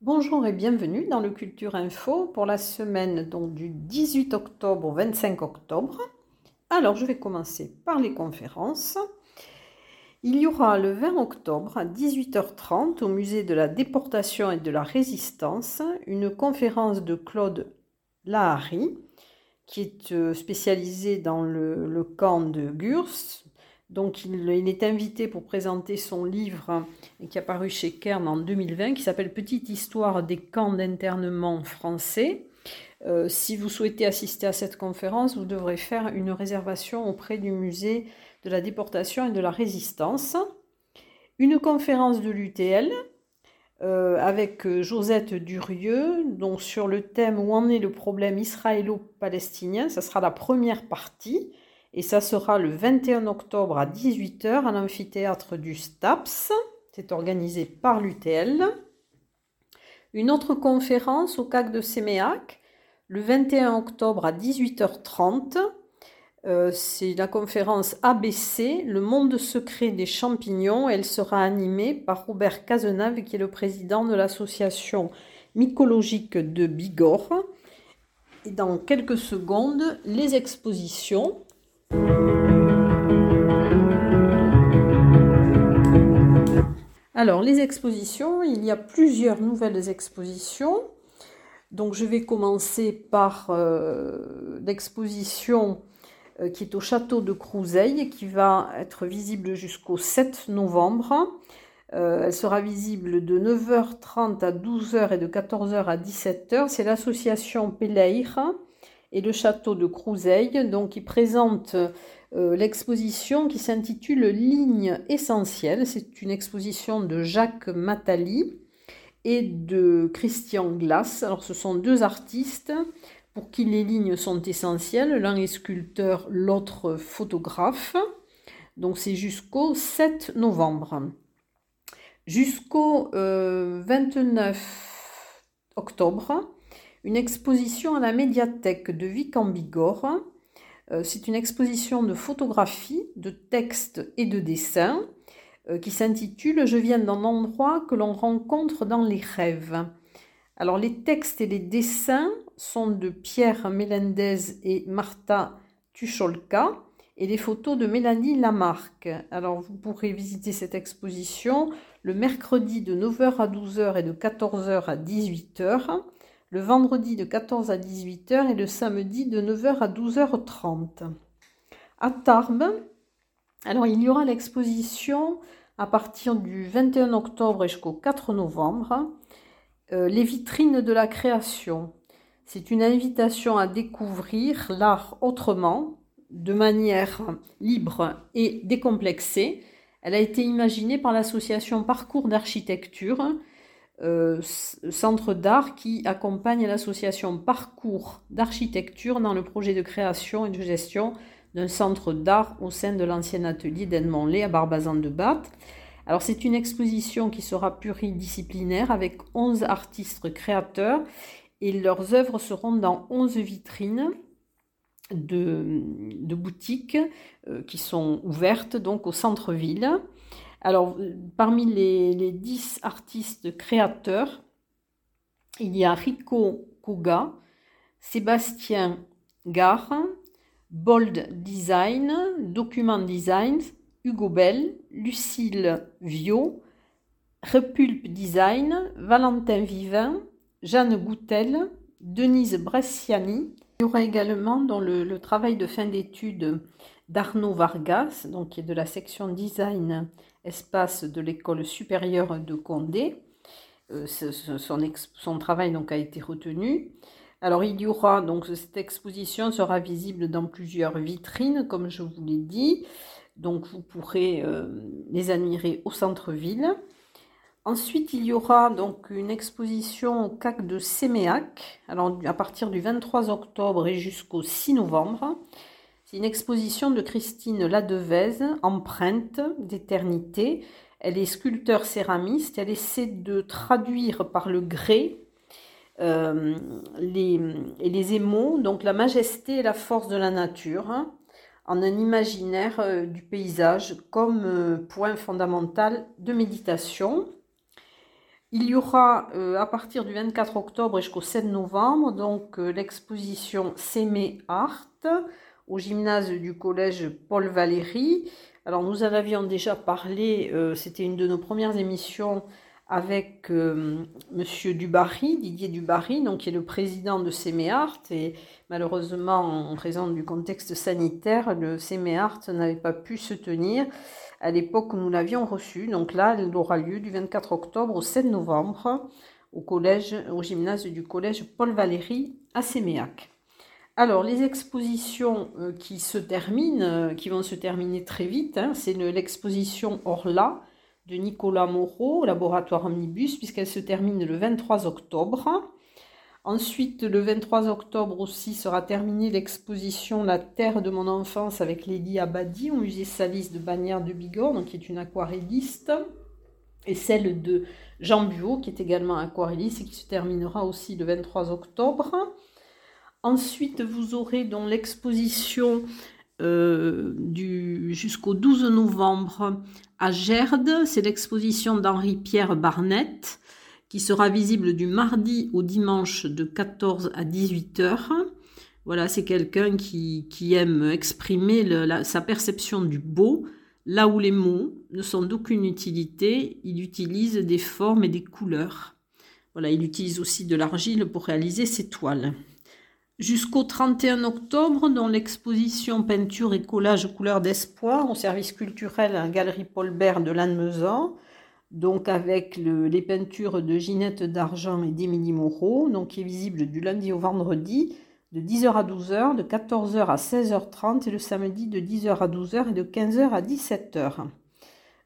Bonjour et bienvenue dans le Culture Info pour la semaine du 18 octobre au 25 octobre. Alors je vais commencer par les conférences. Il y aura le 20 octobre à 18h30 au musée de la déportation et de la résistance une conférence de Claude Lahari qui est euh, spécialisé dans le, camp de Gurs. Donc il, est invité pour présenter son livre qui est apparu chez Kern en 2020 qui s'appelle Petite histoire des camps d'internement français. Euh, si vous souhaitez assister à cette conférence, vous devrez faire une réservation auprès du musée de la déportation et de la résistance. Une conférence de l'UTL euh, avec euh, Josette Durieux, donc sur le thème Où en est le problème israélo-palestinien? Ça sera la première partie et ça sera le 21 octobre à 18h à l'amphithéâtre du STAPS. C'est organisé par l'UTL. Une autre conférence au CAC de Séméac le 21 octobre à 18h30 euh, c'est la conférence ABC, Le monde secret des champignons. Elle sera animée par Robert Cazenave, qui est le président de l'association mycologique de Bigorre. Et dans quelques secondes, les expositions. Alors, les expositions, il y a plusieurs nouvelles expositions. Donc, je vais commencer par euh, l'exposition euh, qui est au château de Crouseille, qui va être visible jusqu'au 7 novembre. Euh, elle sera visible de 9h30 à 12h et de 14h à 17h. C'est l'association Péleire et le château de Crouseille, donc qui présente euh, l'exposition qui s'intitule Ligne essentielle. C'est une exposition de Jacques Matali et de Christian Glass. Alors ce sont deux artistes pour qui les lignes sont essentielles. L'un est sculpteur, l'autre photographe. Donc c'est jusqu'au 7 novembre. Jusqu'au 29 euh, octobre, une exposition à la médiathèque de Vic en Bigorre. Euh, c'est une exposition de photographie, de textes et de dessins euh, qui s'intitule Je viens d'un endroit que l'on rencontre dans les rêves. Alors les textes et les dessins sont de Pierre Melendez et Marta Tucholka et les photos de Mélanie Lamarck. Alors vous pourrez visiter cette exposition le mercredi de 9h à 12h et de 14h à 18h, le vendredi de 14 à 18h et le samedi de 9h à 12h30. À Tarbes, alors il y aura l'exposition à partir du 21 octobre jusqu'au 4 novembre, euh, les vitrines de la création. C'est une invitation à découvrir l'art autrement, de manière libre et décomplexée. Elle a été imaginée par l'association Parcours d'architecture, euh, centre d'art qui accompagne l'association Parcours d'architecture dans le projet de création et de gestion d'un centre d'art au sein de l'ancien atelier d'Edmond-Lay à Barbazan-de-Batte. Alors c'est une exposition qui sera pluridisciplinaire avec 11 artistes créateurs et leurs œuvres seront dans 11 vitrines de, boutiques euh, qui sont ouvertes donc au centre-ville. Alors, parmi les, les, 10 artistes créateurs, il y a Rico Koga, Sébastien Gare, Bold Design, Document Design, Hugo Bell, Lucille Viau, Repulpe Design, Valentin Vivin, Jeanne Goutel, Denise Bresciani. Il y aura également dans le, travail de fin d'études d'Arnaud Vargas, donc qui est de la section design espace de l'école supérieure de Condé. Euh, son, travail donc a été retenu. Alors il y aura donc cette exposition sera visible dans plusieurs vitrines, comme je vous l'ai dit. Donc vous pourrez euh, les admirer au centre-ville. Ensuite, il y aura donc une exposition au CAC de Séméac, alors à partir du 23 octobre et jusqu'au 6 novembre. C'est une exposition de Christine Ladevez, Empreinte d'éternité. Elle est sculpteur céramiste. Elle essaie de traduire par le grès euh, les, et les émaux, donc la majesté et la force de la nature, en un imaginaire euh, du paysage comme euh, point fondamental de méditation. Il y aura à partir du 24 octobre jusqu'au 7 novembre donc l'exposition Sémé Art au gymnase du collège Paul Valéry. Alors nous en avions déjà parlé, c'était une de nos premières émissions avec euh, Monsieur Dubarry, Didier Dubarry, donc qui est le président de Séméart. Et malheureusement, en raison du contexte sanitaire, le Séméart n'avait pas pu se tenir à l'époque où nous l'avions reçu. Donc là, elle aura lieu du 24 octobre au 7 novembre au collège, au gymnase du collège Paul Valéry à Séméac. Alors, les expositions euh, qui se terminent, euh, qui vont se terminer très vite, hein, c'est l'exposition Orla, de Nicolas Moreau, laboratoire Omnibus, puisqu'elle se termine le 23 octobre. Ensuite, le 23 octobre aussi sera terminée l'exposition La Terre de mon enfance avec Lady Abadi au musée Salis de Bagnères de Bigorre, qui est une aquarelliste, et celle de Jean Buot, qui est également aquarelliste et qui se terminera aussi le 23 octobre. Ensuite, vous aurez dans l'exposition euh, jusqu'au 12 novembre à Gerde. C'est l'exposition d'Henri-Pierre Barnett qui sera visible du mardi au dimanche de 14 à 18 heures. Voilà, c'est quelqu'un qui, aime exprimer sa perception du beau, là où les mots ne sont d'aucune utilité, il utilise des formes et des couleurs. Voilà, il utilise aussi de l'argile pour réaliser ses toiles jusqu'au 31 octobre, dans l'exposition Peinture et collage couleurs d'espoir au service culturel à la Galerie Paul Bert de Lannemezan, donc avec les peintures de Ginette d'Argent et d'Émilie Moreau, donc qui est visible du lundi au vendredi de 10h à 12h, de 14h à 16h30 et le samedi de 10h à 12h et de 15h à 17h.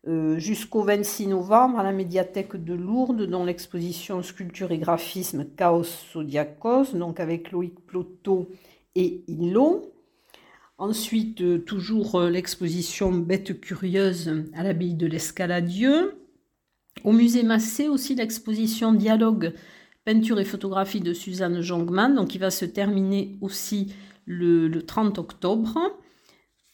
Euh, jusqu'au 26 novembre à la médiathèque de Lourdes, dans l'exposition Sculpture et graphisme Chaos Zodiacos, donc avec Loïc Ploto et Illo. Ensuite, euh, toujours euh, l'exposition Bêtes curieuses à l'abbaye de l'Escaladieu. Au musée Massé aussi l'exposition Dialogue, peinture et photographie de Suzanne Jongman, donc qui va se terminer aussi le 30 octobre.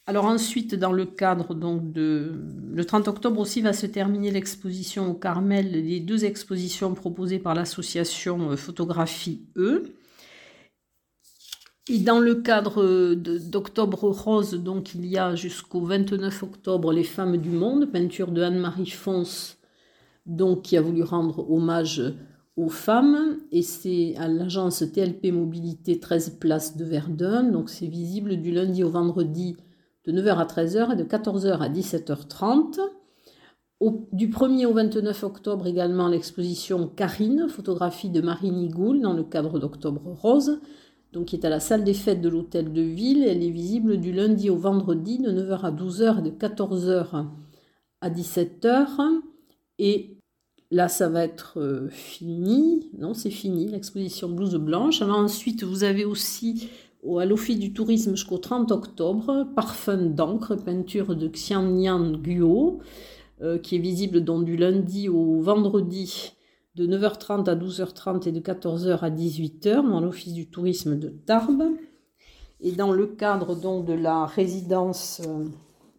Alors ensuite, dans le cadre donc de... Le 30 octobre aussi va se terminer l'exposition au Carmel, les deux expositions proposées par l'association euh, Photographie E. Et dans le cadre d'Octobre Rose, donc il y a jusqu'au 29 octobre Les Femmes du Monde, peinture de Anne-Marie Fons, donc qui a voulu rendre hommage aux femmes. Et c'est à l'agence TLP Mobilité 13 Place de Verdun. Donc c'est visible du lundi au vendredi de 9h à 13h et de 14h à 17h30. du 1er au 29 octobre également l'exposition Karine, photographie de Marie Nigoul dans le cadre d'Octobre Rose, donc qui est à la salle des fêtes de l'hôtel de ville. Elle est visible du lundi au vendredi de 9h à 12h et de 14h à 17h. Et là, ça va être euh, fini. Non, c'est fini, l'exposition blouse blanche. Alors ensuite, vous avez aussi à l'Office du tourisme jusqu'au 30 octobre, Parfum d'encre, peinture de Xiannian Guo, euh, qui est visible donc du lundi au vendredi de 9h30 à 12h30 et de 14h à 18h dans l'Office du tourisme de Tarbes. Et dans le cadre donc de la résidence euh,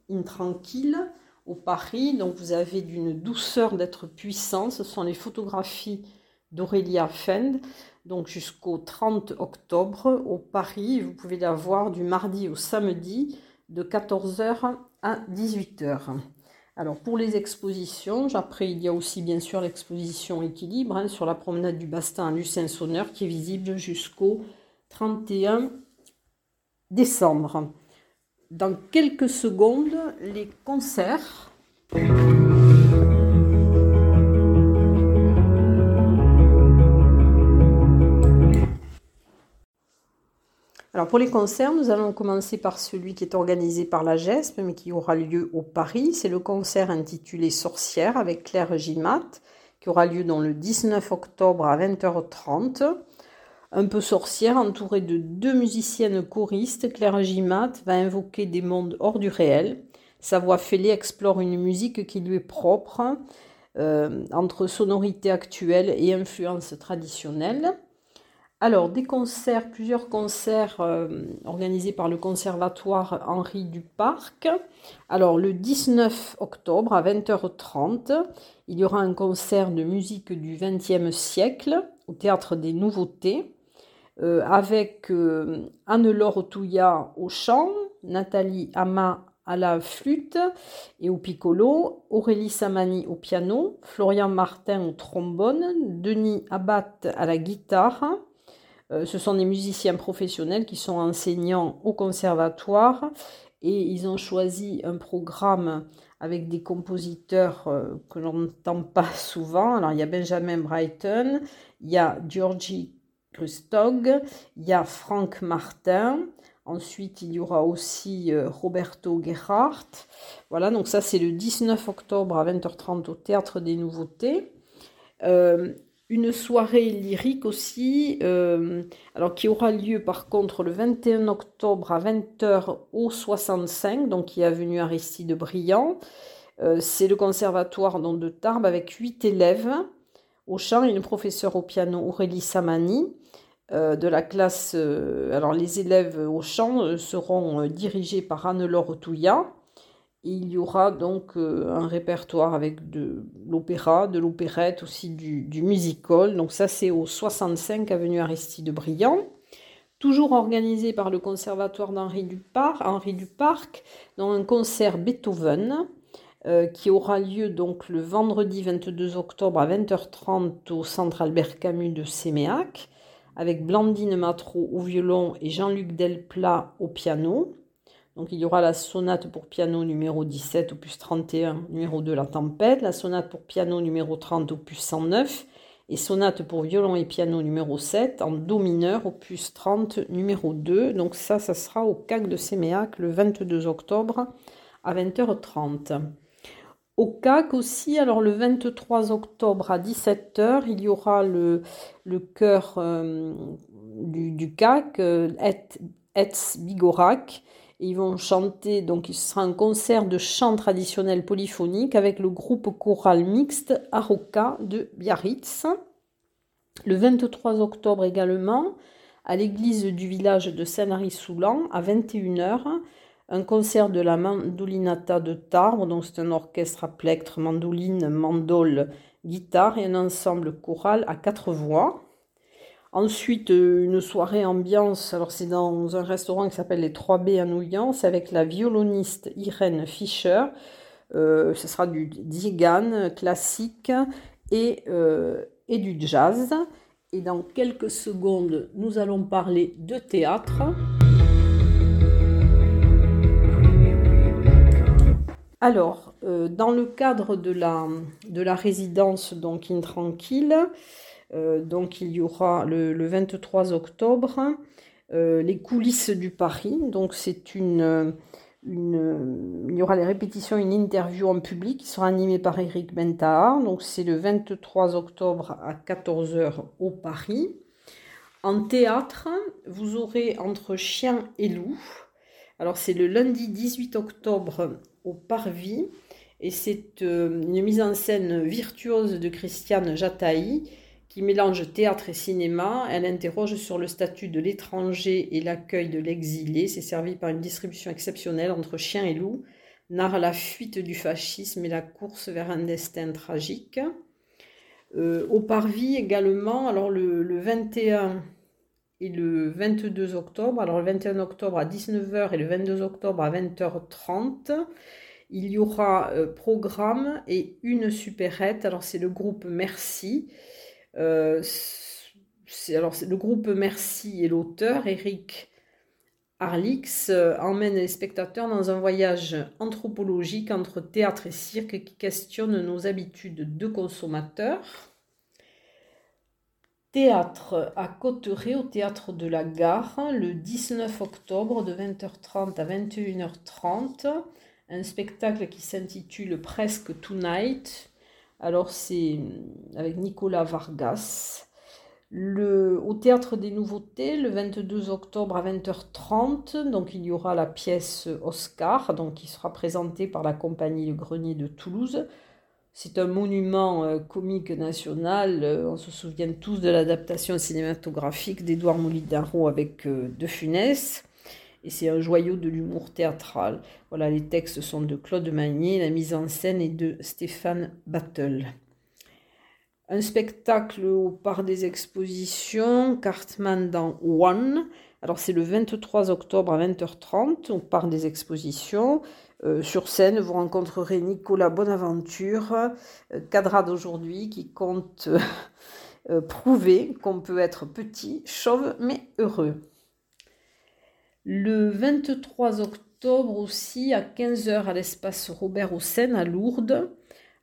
intranquille au Paris, donc vous avez d'une douceur d'être puissant, ce sont les photographies d'Aurélia Fend donc jusqu'au 30 octobre au Paris. Vous pouvez la voir du mardi au samedi de 14h à 18h. Alors pour les expositions, après il y a aussi bien sûr l'exposition équilibre hein, sur la promenade du Bastin à Lucin-Sonneur qui est visible jusqu'au 31 décembre. Dans quelques secondes, les concerts. Alors pour les concerts, nous allons commencer par celui qui est organisé par la GESP, mais qui aura lieu au Paris. C'est le concert intitulé Sorcière avec Claire Gimat, qui aura lieu dans le 19 octobre à 20h30. Un peu sorcière, entourée de deux musiciennes choristes, Claire Gimat va invoquer des mondes hors du réel. Sa voix fêlée explore une musique qui lui est propre, euh, entre sonorité actuelle et influence traditionnelle. Alors, des concerts, plusieurs concerts euh, organisés par le Conservatoire Henri Duparc. Alors, le 19 octobre à 20h30, il y aura un concert de musique du XXe siècle au Théâtre des Nouveautés euh, avec euh, Anne-Laure Touillat au chant, Nathalie Ama à la flûte et au piccolo, Aurélie Samani au piano, Florian Martin au trombone, Denis Abat à la guitare, euh, ce sont des musiciens professionnels qui sont enseignants au conservatoire et ils ont choisi un programme avec des compositeurs euh, que l'on n'entend pas souvent. Alors il y a Benjamin Brighton, il y a Georgie Krustog, il y a Frank Martin, ensuite il y aura aussi euh, Roberto Gerhardt. Voilà, donc ça c'est le 19 octobre à 20h30 au Théâtre des Nouveautés une soirée lyrique aussi, euh, alors qui aura lieu par contre le 21 octobre à 20h au 65, donc qui est avenue Aristide Briand. Euh, c'est le conservatoire de Tarbes avec huit élèves au chant une professeure au piano Aurélie Samani. Euh, de la classe, alors les élèves au chant seront dirigés par Anne-Laure Touillat il y aura donc euh, un répertoire avec de l'opéra, de l'opérette, aussi du, musical. Donc ça c'est au 65 avenue Aristide Briand. Toujours organisé par le conservatoire d'Henri Duparc, Henri Duparc, dans un concert Beethoven euh, qui aura lieu donc le vendredi 22 octobre à 20h30 au centre Albert Camus de Séméac, avec Blandine Matro au violon et Jean-Luc Delplat au piano. Donc il y aura la sonate pour piano numéro 17, opus 31, numéro 2, la tempête, la sonate pour piano numéro 30, opus 109, et sonate pour violon et piano numéro 7, en do mineur, opus 30, numéro 2. Donc ça, ça sera au CAC de Séméac le 22 octobre à 20h30. Au CAC aussi, alors le 23 octobre à 17h, il y aura le, chœur euh, du, CAC, euh, Et, Bigorac, ils vont chanter, donc ce sera un concert de chant traditionnel polyphonique avec le groupe choral mixte Aroka de Biarritz. Le 23 octobre également, à l'église du village de Saint-Lary-Soulan, à 21h, un concert de la Mandolinata de Tarbes, donc c'est un orchestre à plectre, mandoline, mandole, guitare et un ensemble choral à quatre voix. Ensuite, euh, une soirée ambiance, alors c'est dans un restaurant qui s'appelle les 3B à Nouillan, avec la violoniste Irène Fischer. Euh, ce sera du Zigan classique et, euh, et du jazz. Et dans quelques secondes, nous allons parler de théâtre. Alors, dans le cadre de la, de la résidence donc Intranquille, donc il y aura le, 23 octobre euh, les coulisses du Paris. Donc c'est une, il y aura les répétitions, une interview en public qui sera animée par Eric Bentahar. Donc c'est le 23 octobre à 14h au Paris. En théâtre, vous aurez entre chien et loup. Alors c'est le lundi 18 octobre au Parvis et c'est euh, une mise en scène virtuose de Christiane Jataï qui mélange théâtre et cinéma. Elle interroge sur le statut de l'étranger et l'accueil de l'exilé. C'est servi par une distribution exceptionnelle entre chien et loup. Narre la fuite du fascisme et la course vers un destin tragique. Euh, au Parvis également, alors le, 21 et le 22 octobre, alors le 21 octobre à 19h et le 22 octobre à 20h30, il y aura euh, programme et une supérette. Alors c'est le groupe Merci alors, le groupe Merci et l'auteur, Eric Arlix, euh, emmène les spectateurs dans un voyage anthropologique entre théâtre et cirque qui questionne nos habitudes de consommateurs. Théâtre à Cotteret, au théâtre de la Gare, le 19 octobre de 20h30 à 21h30. Un spectacle qui s'intitule Presque Tonight, alors c'est avec Nicolas Vargas. Au Théâtre des Nouveautés, le 22 octobre à 20h30, donc il y aura la pièce Oscar, donc qui sera présentée par la compagnie Le Grenier de Toulouse. C'est un monument euh, comique national. Euh, on se souvient tous de l'adaptation cinématographique d'Édouard Molinaro avec De Funès. Et c'est un joyau de l'humour théâtral. Voilà, les textes sont de Claude Magnier, la mise en scène est de Stéphane Battle. Un spectacle au Parc des Expositions, Cartman dans One. Alors c'est le 23 octobre à 20h30 au Parc des Expositions. Euh, sur scène, vous rencontrerez Nicolas Bonaventure, euh, d'aujourd'hui, qui compte euh, prouver qu'on peut être petit, chauve, mais heureux. Le 23 octobre aussi, à 15h à l'espace Robert Hossein à Lourdes,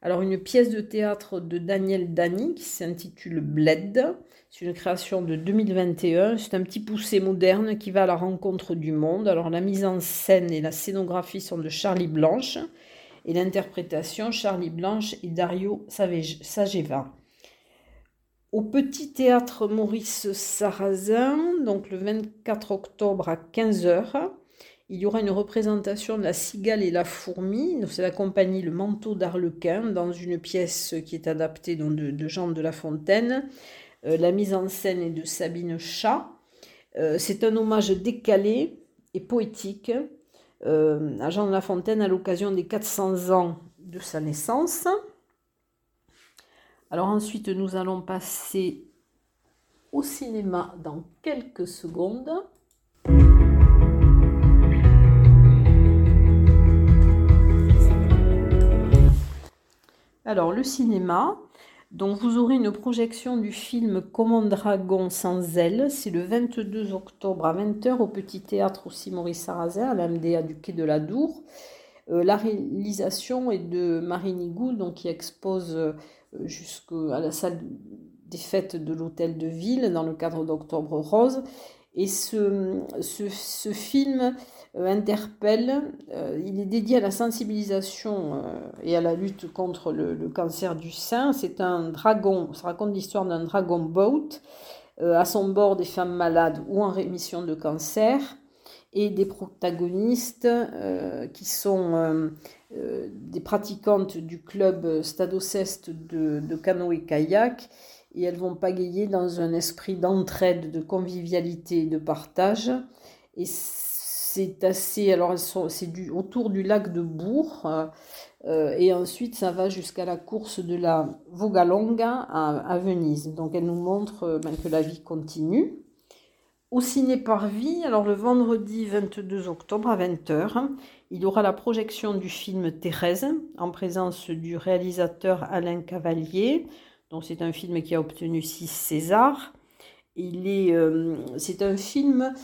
alors une pièce de théâtre de Daniel Dany qui s'intitule Bled. C'est une création de 2021. C'est un petit poussé moderne qui va à la rencontre du monde. Alors la mise en scène et la scénographie sont de Charlie Blanche et l'interprétation Charlie Blanche et Dario Sageva. Au Petit Théâtre Maurice Sarrazin, donc le 24 octobre à 15h, il y aura une représentation de la cigale et la fourmi. C'est la compagnie Le Manteau d'Arlequin dans une pièce qui est adaptée de, Jean de La Fontaine. Euh, la mise en scène est de Sabine Chat. Euh, c'est un hommage décalé et poétique euh, à Jean de La Fontaine à l'occasion des 400 ans de sa naissance. Alors ensuite, nous allons passer au cinéma dans quelques secondes. Alors, le cinéma, dont vous aurez une projection du film Comme un dragon sans ailes, c'est le 22 octobre à 20h au Petit Théâtre aussi Maurice Sarrazin, à l'MDA du Quai de la Dour. Euh, la réalisation est de Marie Nigou, donc qui expose euh, jusqu'à la salle des fêtes de l'Hôtel de Ville dans le cadre d'Octobre Rose. Et ce, ce film euh, interpelle. Euh, il est dédié à la sensibilisation euh, et à la lutte contre le, cancer du sein. C'est un dragon, ça raconte l'histoire d'un dragon boat, à son bord des femmes malades ou en rémission de cancer, et des protagonistes qui sont des pratiquantes du club Stadoceste de, de canoë-kayak, et elles vont pagayer dans un esprit d'entraide, de convivialité de partage. Et c'est assez. Alors, c'est autour du lac de Bourg. Euh, euh, et ensuite, ça va jusqu'à la course de la Vogalonga à, Venise. Donc, elle nous montre euh, ben, que la vie continue. Au Ciné Parvis, alors le vendredi 22 octobre à 20h, il aura la projection du film Thérèse en présence du réalisateur Alain Cavalier. Donc, c'est un film qui a obtenu 6 Césars. Il est, c'est un film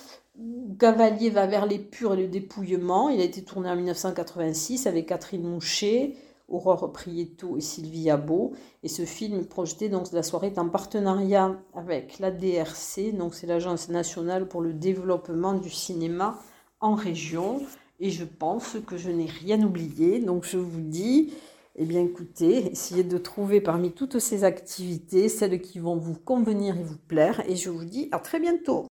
Cavalier va vers les purs et le dépouillement. Il a été tourné en 1986 avec Catherine Mouchet, Aurore Prieto et Sylvie Beau. Et ce film projeté donc la soirée est en partenariat avec la DRC, donc c'est l'Agence nationale pour le développement du cinéma en région. Et je pense que je n'ai rien oublié. Donc je vous dis, eh bien écoutez, essayez de trouver parmi toutes ces activités celles qui vont vous convenir et vous plaire. Et je vous dis à très bientôt.